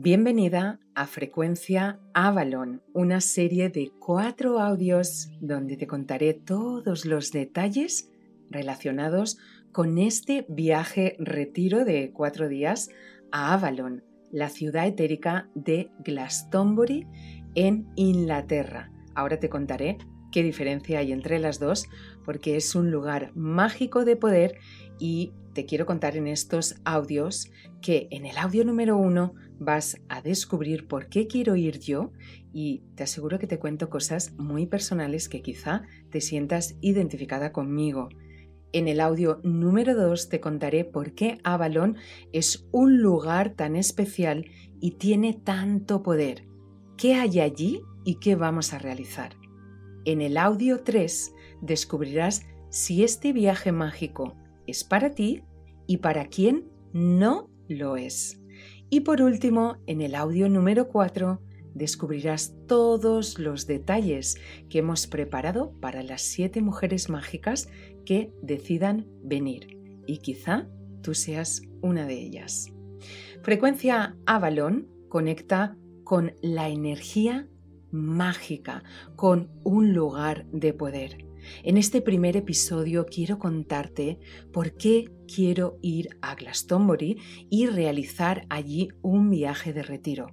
Bienvenida a Frecuencia Avalon, una serie de cuatro audios donde te contaré todos los detalles relacionados con este viaje retiro de cuatro días a Avalon, la ciudad etérica de Glastonbury en Inglaterra. Ahora te contaré qué diferencia hay entre las dos porque es un lugar mágico de poder y te quiero contar en estos audios que en el audio número uno vas a descubrir por qué quiero ir yo y te aseguro que te cuento cosas muy personales que quizá te sientas identificada conmigo. En el audio número 2 te contaré por qué Avalon es un lugar tan especial y tiene tanto poder. ¿Qué hay allí y qué vamos a realizar? En el audio 3 descubrirás si este viaje mágico es para ti y para quién no lo es. Y por último, en el audio número 4 descubrirás todos los detalles que hemos preparado para las siete mujeres mágicas que decidan venir. Y quizá tú seas una de ellas. Frecuencia Avalon conecta con la energía mágica, con un lugar de poder. En este primer episodio quiero contarte por qué quiero ir a Glastonbury y realizar allí un viaje de retiro.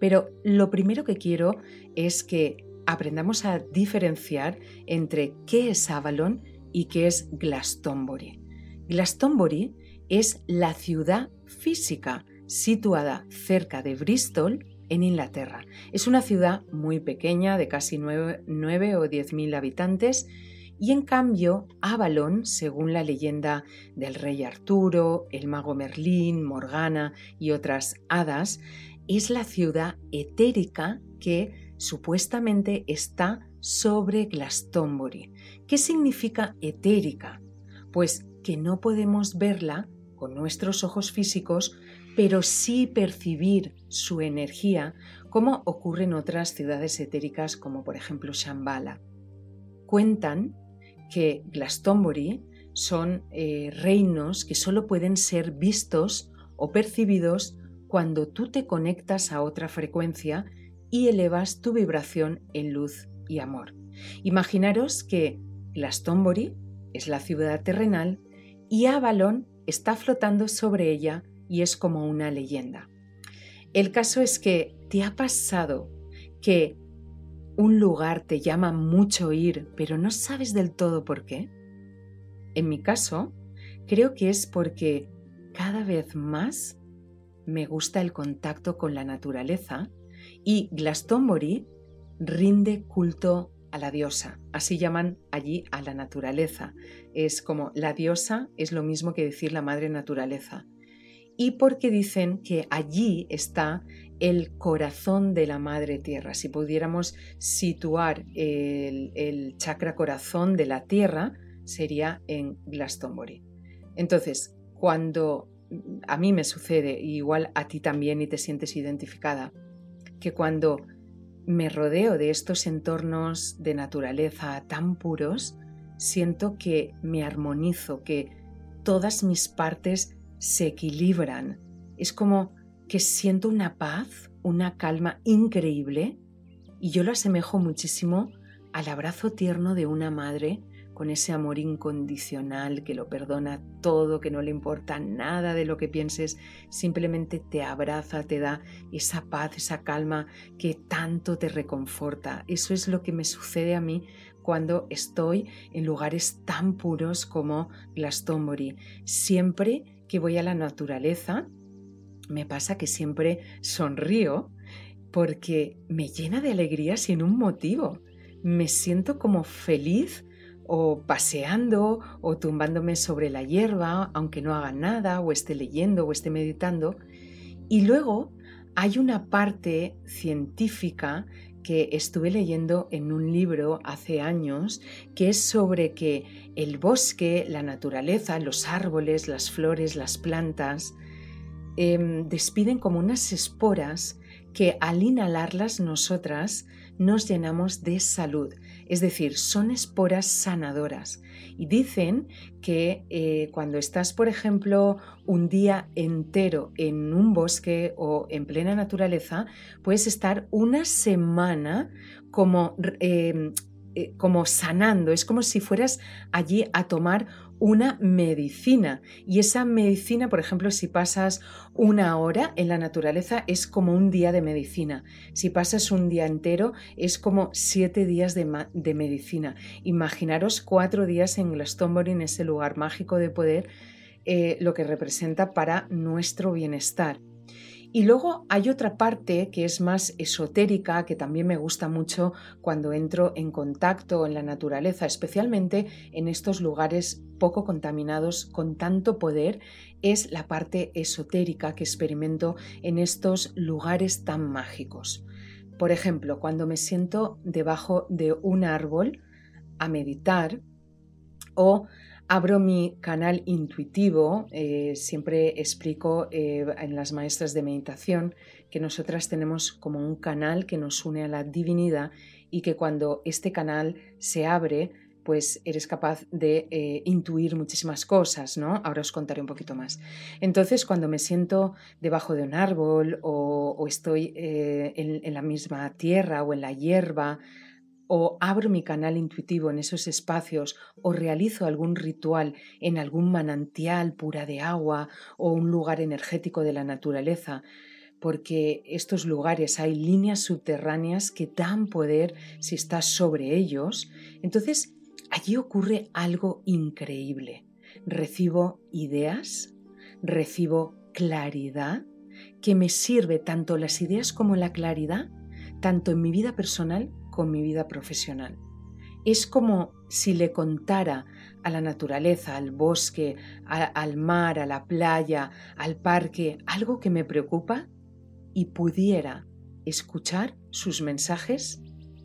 Pero lo primero que quiero es que aprendamos a diferenciar entre qué es Avalon y qué es Glastonbury. Glastonbury es la ciudad física situada cerca de Bristol, en Inglaterra. Es una ciudad muy pequeña, de casi 9, o 10 mil habitantes, y en cambio, Avalon, según la leyenda del rey Arturo, el mago Merlín, Morgana y otras hadas, es la ciudad etérica que supuestamente está sobre Glastonbury. ¿Qué significa etérica? Pues que no podemos verla con nuestros ojos físicos, pero sí percibir su energía, como ocurre en otras ciudades etéricas como por ejemplo Shambhala. Cuentan que Glastonbury son eh, reinos que solo pueden ser vistos o percibidos cuando tú te conectas a otra frecuencia y elevas tu vibración en luz y amor. Imaginaros que Glastonbury es la ciudad terrenal y Avalon está flotando sobre ella y es como una leyenda. El caso es que te ha pasado que un lugar te llama mucho ir, pero no sabes del todo por qué. En mi caso, creo que es porque cada vez más me gusta el contacto con la naturaleza y Glastonbury rinde culto a la diosa. Así llaman allí a la naturaleza. Es como la diosa es lo mismo que decir la madre naturaleza y porque dicen que allí está el corazón de la madre tierra. Si pudiéramos situar el, chakra corazón de la tierra, sería en Glastonbury. Entonces, cuando a mí me sucede, igual a ti también y te sientes identificada, que cuando me rodeo de estos entornos de naturaleza tan puros, siento que me armonizo, que todas mis partes se equilibran. Es como que siento una paz, una calma increíble y yo lo asemejo muchísimo al abrazo tierno de una madre con ese amor incondicional que lo perdona todo, que no le importa nada de lo que pienses, simplemente te abraza, te da esa paz, esa calma que tanto te reconforta. Eso es lo que me sucede a mí cuando estoy en lugares tan puros como Glastonbury. Siempre que voy a la naturaleza, me pasa que siempre sonrío porque me llena de alegría sin un motivo. Me siento como feliz o paseando o tumbándome sobre la hierba, aunque no haga nada, o esté leyendo o esté meditando. Y luego hay una parte científica que estuve leyendo en un libro hace años, que es sobre que el bosque, la naturaleza, los árboles, las flores, las plantas, em, despiden como unas esporas que al inhalarlas nosotras nos llenamos de salud. Es decir, son esporas sanadoras. Y dicen que eh, cuando estás, por ejemplo, un día entero en un bosque o en plena naturaleza, puedes estar una semana como em, eh, como sanando, es como si fueras allí a tomar una medicina. Y esa medicina, por ejemplo, si pasas una hora en la naturaleza, es como un día de medicina. Si pasas un día entero, es como siete días de, medicina. Imaginaros cuatro días en Glastonbury, en ese lugar mágico de poder, eh, lo que representa para nuestro bienestar. Y luego hay otra parte que es más esotérica, que también me gusta mucho cuando entro en contacto en la naturaleza, especialmente en estos lugares poco contaminados con tanto poder, es la parte esotérica que experimento en estos lugares tan mágicos. Por ejemplo, cuando me siento debajo de un árbol a meditar o abro mi canal intuitivo, eh, siempre explico eh, en las maestras de meditación que nosotras tenemos como un canal que nos une a la divinidad y que cuando este canal se abre, pues eres capaz de eh, intuir muchísimas cosas, ¿no? Ahora os contaré un poquito más. Entonces, cuando me siento debajo de un árbol o, estoy en la misma tierra o en la hierba, o abro mi canal intuitivo en esos espacios o realizo algún ritual en algún manantial pura de agua o un lugar energético de la naturaleza, porque estos lugares hay líneas subterráneas que dan poder si estás sobre ellos, entonces allí ocurre algo increíble. Recibo ideas, recibo claridad, que me sirve tanto las ideas como la claridad, tanto en mi vida personal con mi vida profesional. Es como si le contara a la naturaleza, al bosque, al mar, a la playa, al parque, algo que me preocupa y pudiera escuchar sus mensajes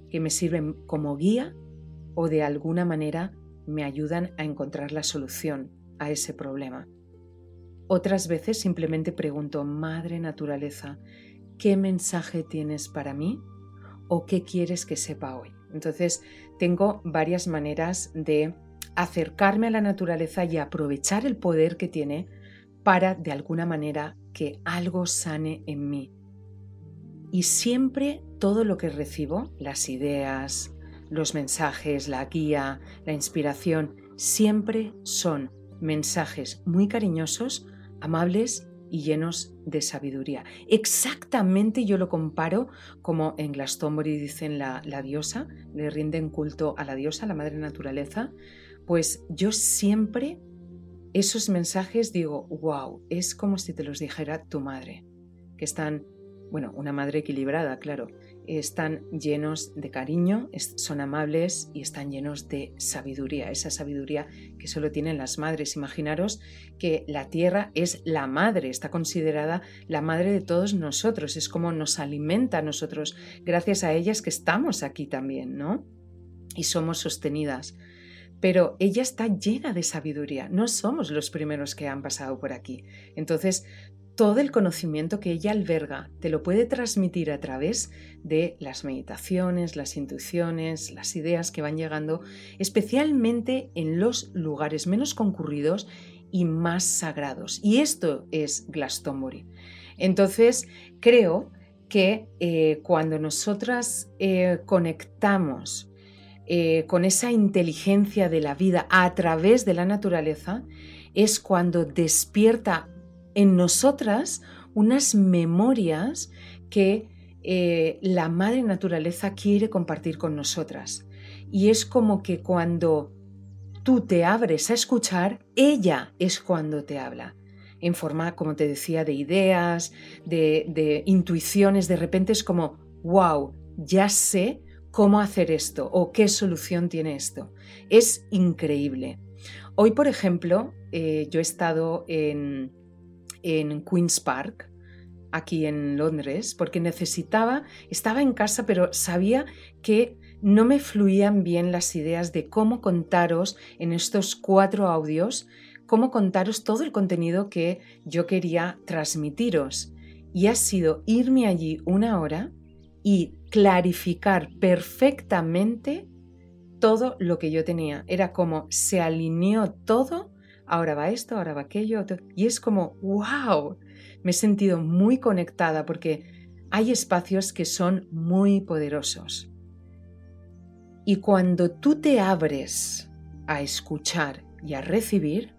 que me sirven como guía o de alguna manera me ayudan a encontrar la solución a ese problema. Otras veces simplemente pregunto, Madre Naturaleza, ¿qué mensaje tienes para mí? O qué quieres que sepa hoy. Entonces, tengo varias maneras de acercarme a la naturaleza y aprovechar el poder que tiene para, de alguna manera, que algo sane en mí. Y siempre todo lo que recibo, las ideas, los mensajes, la guía, la inspiración, siempre son mensajes muy cariñosos, amables y llenos de sabiduría. Exactamente yo lo comparo como en Glastonbury dicen la, la diosa, le rinden culto a la diosa, la madre naturaleza, pues yo siempre esos mensajes digo, wow, es como si te los dijera tu madre, que están, bueno, una madre equilibrada, claro, están llenos de cariño, son amables y están llenos de sabiduría, esa sabiduría que solo tienen las madres. Imaginaros que la tierra es la madre, está considerada la madre de todos nosotros, es como nos alimenta a nosotros, gracias a ellas que estamos aquí también, ¿no? Y somos sostenidas. Pero ella está llena de sabiduría, no somos los primeros que han pasado por aquí. Entonces, todo el conocimiento que ella alberga te lo puede transmitir a través de las meditaciones, las intuiciones, las ideas que van llegando, especialmente en los lugares menos concurridos y más sagrados. Y esto es Glastonbury. Entonces, creo que eh, cuando nosotras eh, conectamos eh, con esa inteligencia de la vida a través de la naturaleza, es cuando despierta en nosotras unas memorias que eh, la madre naturaleza quiere compartir con nosotras. Y es como que cuando tú te abres a escuchar, ella es cuando te habla. En forma, como te decía, de ideas, de, de intuiciones, de repente es como, wow, ya sé cómo hacer esto o qué solución tiene esto. Es increíble. Hoy, por ejemplo, eh, yo he estado en, en Queen's Park, aquí en Londres, porque necesitaba, estaba en casa, pero sabía que no me fluían bien las ideas de cómo contaros en estos cuatro audios, cómo contaros todo el contenido que yo quería transmitiros. Y ha sido irme allí una hora y clarificar perfectamente todo lo que yo tenía. Era como se alineó todo, ahora va esto, ahora va aquello, y es como, wow, me he sentido muy conectada porque hay espacios que son muy poderosos. Y cuando tú te abres a escuchar y a recibir,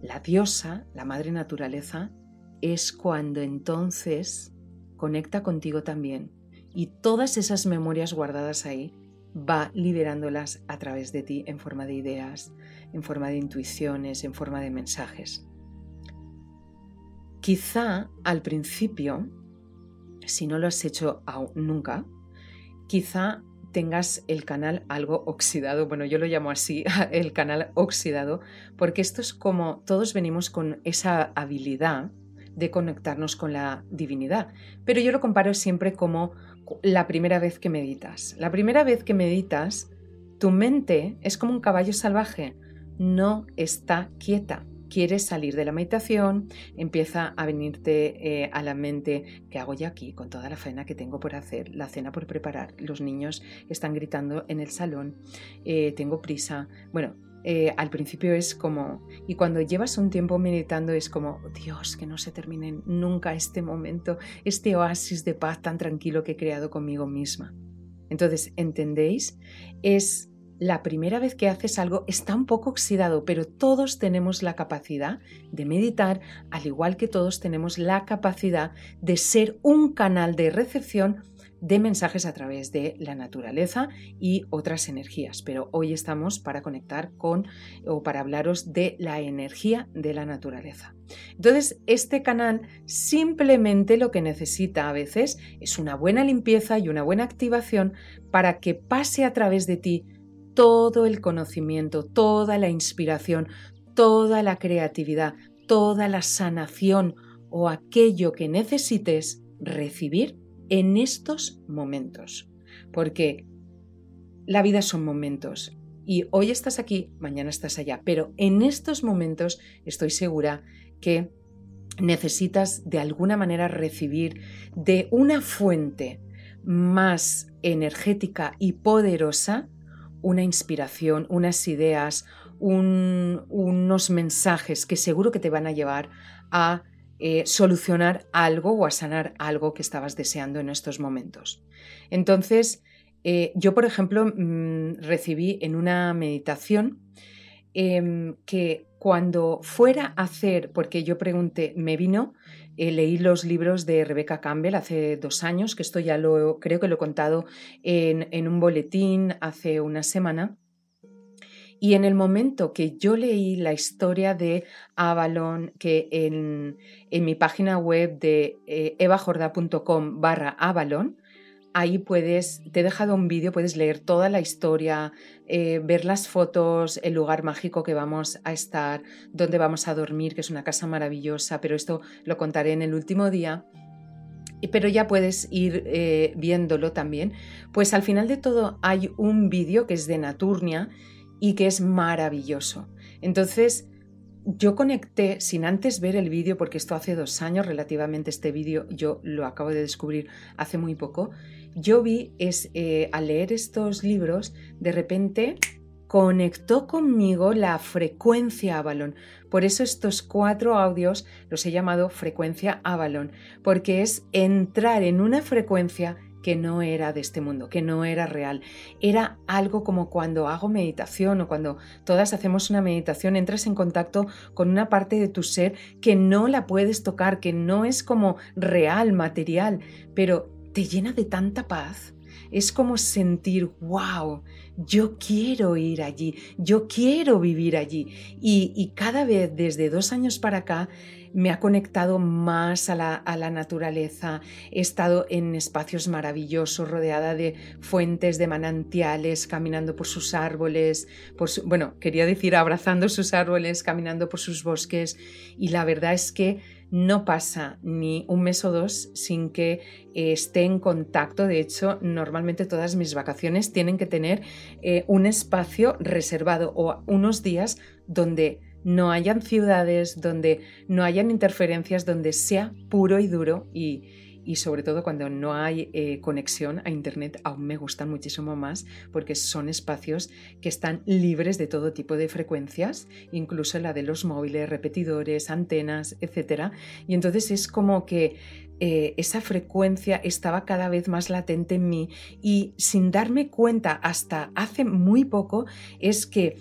la diosa, la madre naturaleza, es cuando entonces conecta contigo también. Y todas esas memorias guardadas ahí va liberándolas a través de ti en forma de ideas, en forma de intuiciones, en forma de mensajes. Quizá al principio, si no lo has hecho aún nunca, quizá tengas el canal algo oxidado, bueno, yo lo llamo así, el canal oxidado, porque esto es como todos venimos con esa habilidad de conectarnos con la divinidad, pero yo lo comparo siempre como la primera vez que meditas. La primera vez que meditas, tu mente es como un caballo salvaje, no está quieta. Quieres salir de la meditación, empieza a venirte eh, a la mente qué hago ya aquí con toda la cena que tengo por hacer, la cena por preparar, los niños están gritando en el salón, eh, tengo prisa. Bueno, eh, al principio es como, y cuando llevas un tiempo meditando es como, Dios, que no se termine nunca este momento, este oasis de paz tan tranquilo que he creado conmigo misma. Entonces, ¿entendéis? Es la primera vez que haces algo está un poco oxidado, pero todos tenemos la capacidad de meditar, al igual que todos tenemos la capacidad de ser un canal de recepción de mensajes a través de la naturaleza y otras energías. Pero hoy estamos para conectar con o para hablaros de la energía de la naturaleza. Entonces, este canal simplemente lo que necesita a veces es una buena limpieza y una buena activación para que pase a través de ti todo el conocimiento, toda la inspiración, toda la creatividad, toda la sanación o aquello que necesites recibir en estos momentos, porque la vida son momentos y hoy estás aquí, mañana estás allá, pero en estos momentos estoy segura que necesitas de alguna manera recibir de una fuente más energética y poderosa una inspiración, unas ideas, unos mensajes que seguro que te van a llevar a eh, solucionar algo o a sanar algo que estabas deseando en estos momentos. Entonces, eh, yo, por ejemplo, mm, recibí en una meditación em, que cuando fuera a hacer, porque yo pregunté, me vino, eh, leí los libros de Rebecca Campbell hace dos años, que esto ya lo creo que lo he contado en, un boletín hace una semana. Y en el momento que yo leí la historia de Avalon, que en, mi página web de eh, evajorda.com barra Avalon, ahí puedes, te he dejado un vídeo, puedes leer toda la historia, eh, ver las fotos, el lugar mágico que vamos a estar, donde vamos a dormir, que es una casa maravillosa, pero esto lo contaré en el último día pero ya puedes ir eh, viéndolo también. Pues al final de todo hay un vídeo que es de Naturnia y que es maravilloso. Entonces, yo conecté sin antes ver el vídeo, porque esto hace dos años relativamente, este vídeo yo lo acabo de descubrir hace muy poco, yo vi es, eh, al leer estos libros, de repente conectó conmigo la frecuencia Avalon. Por eso estos cuatro audios los he llamado frecuencia Avalon, porque es entrar en una frecuencia que no era de este mundo, que no era real. Era algo como cuando hago meditación o cuando todas hacemos una meditación, entras en contacto con una parte de tu ser que no la puedes tocar, que no es como real, material, pero te llena de tanta paz. Es como sentir, wow, yo quiero ir allí, yo quiero vivir allí. Y, y cada vez desde dos años para acá me ha conectado más a la, naturaleza, he estado en espacios maravillosos, rodeada de fuentes, de manantiales, caminando por sus árboles, por bueno, quería decir abrazando sus árboles, caminando por sus bosques, y la verdad es que no pasa ni un mes o dos sin que esté en contacto. De hecho, normalmente todas mis vacaciones tienen que tener eh, un espacio reservado o unos días donde no hayan ciudades, donde no hayan interferencias, donde sea puro y duro y, y sobre todo cuando no hay eh, conexión a Internet, aún me gustan muchísimo más porque son espacios que están libres de todo tipo de frecuencias, incluso la de los móviles, repetidores, antenas, etc. Y entonces es como que eh, esa frecuencia estaba cada vez más latente en mí y sin darme cuenta hasta hace muy poco es que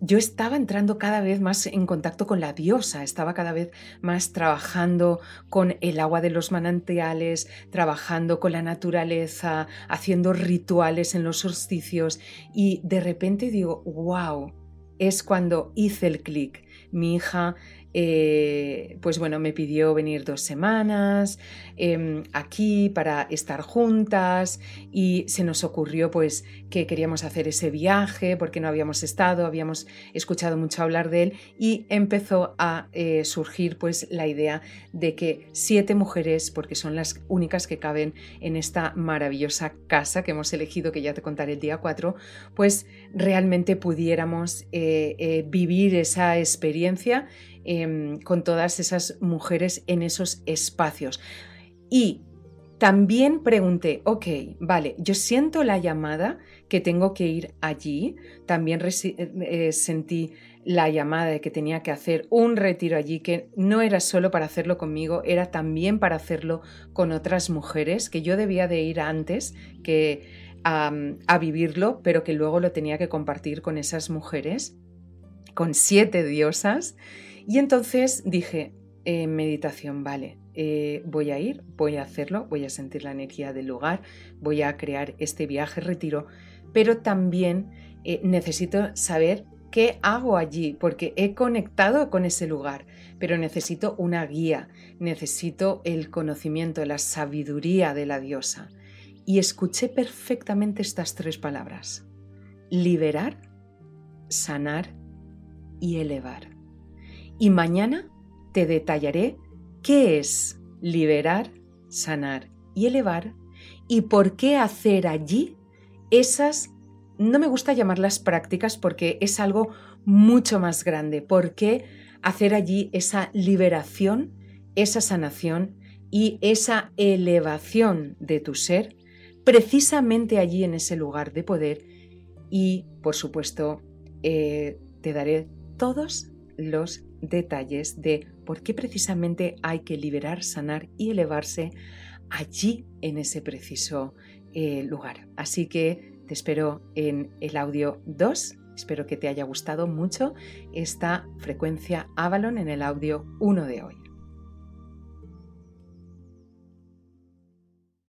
yo estaba entrando cada vez más en contacto con la diosa, estaba cada vez más trabajando con el agua de los manantiales, trabajando con la naturaleza, haciendo rituales en los solsticios y de repente digo, wow, es cuando hice el clic. Mi hija eh, pues bueno, me pidió venir dos semanas em, aquí para estar juntas y se nos ocurrió pues que queríamos hacer ese viaje porque no habíamos estado, habíamos escuchado mucho hablar de él y empezó a eh, surgir pues la idea de que siete mujeres, porque son las únicas que caben en esta maravillosa casa que hemos elegido, que ya te contaré el día 4, pues realmente pudiéramos eh, vivir esa experiencia Em, con todas esas mujeres en esos espacios. Y también pregunté, ok, vale, yo siento la llamada que tengo que ir allí, también eh, eh, sentí la llamada de que tenía que hacer un retiro allí, que no era solo para hacerlo conmigo, era también para hacerlo con otras mujeres, que yo debía de ir antes que a vivirlo, pero que luego lo tenía que compartir con esas mujeres, con siete diosas. Y entonces dije, eh, meditación, vale, eh, voy a ir, voy a hacerlo, voy a sentir la energía del lugar, voy a crear este viaje, retiro, pero también eh, necesito saber qué hago allí, porque he conectado con ese lugar, pero necesito una guía, necesito el conocimiento, la sabiduría de la diosa. Y escuché perfectamente estas tres palabras, liberar, sanar y elevar. Y mañana te detallaré qué es liberar, sanar y elevar y por qué hacer allí esas, no me gusta llamarlas prácticas porque es algo mucho más grande, por qué hacer allí esa liberación, esa sanación y esa elevación de tu ser precisamente allí en ese lugar de poder y por supuesto eh, te daré todos los detalles de por qué precisamente hay que liberar, sanar y elevarse allí en ese preciso eh, lugar. Así que te espero en el audio 2. Espero que te haya gustado mucho esta frecuencia Avalon en el audio 1 de hoy.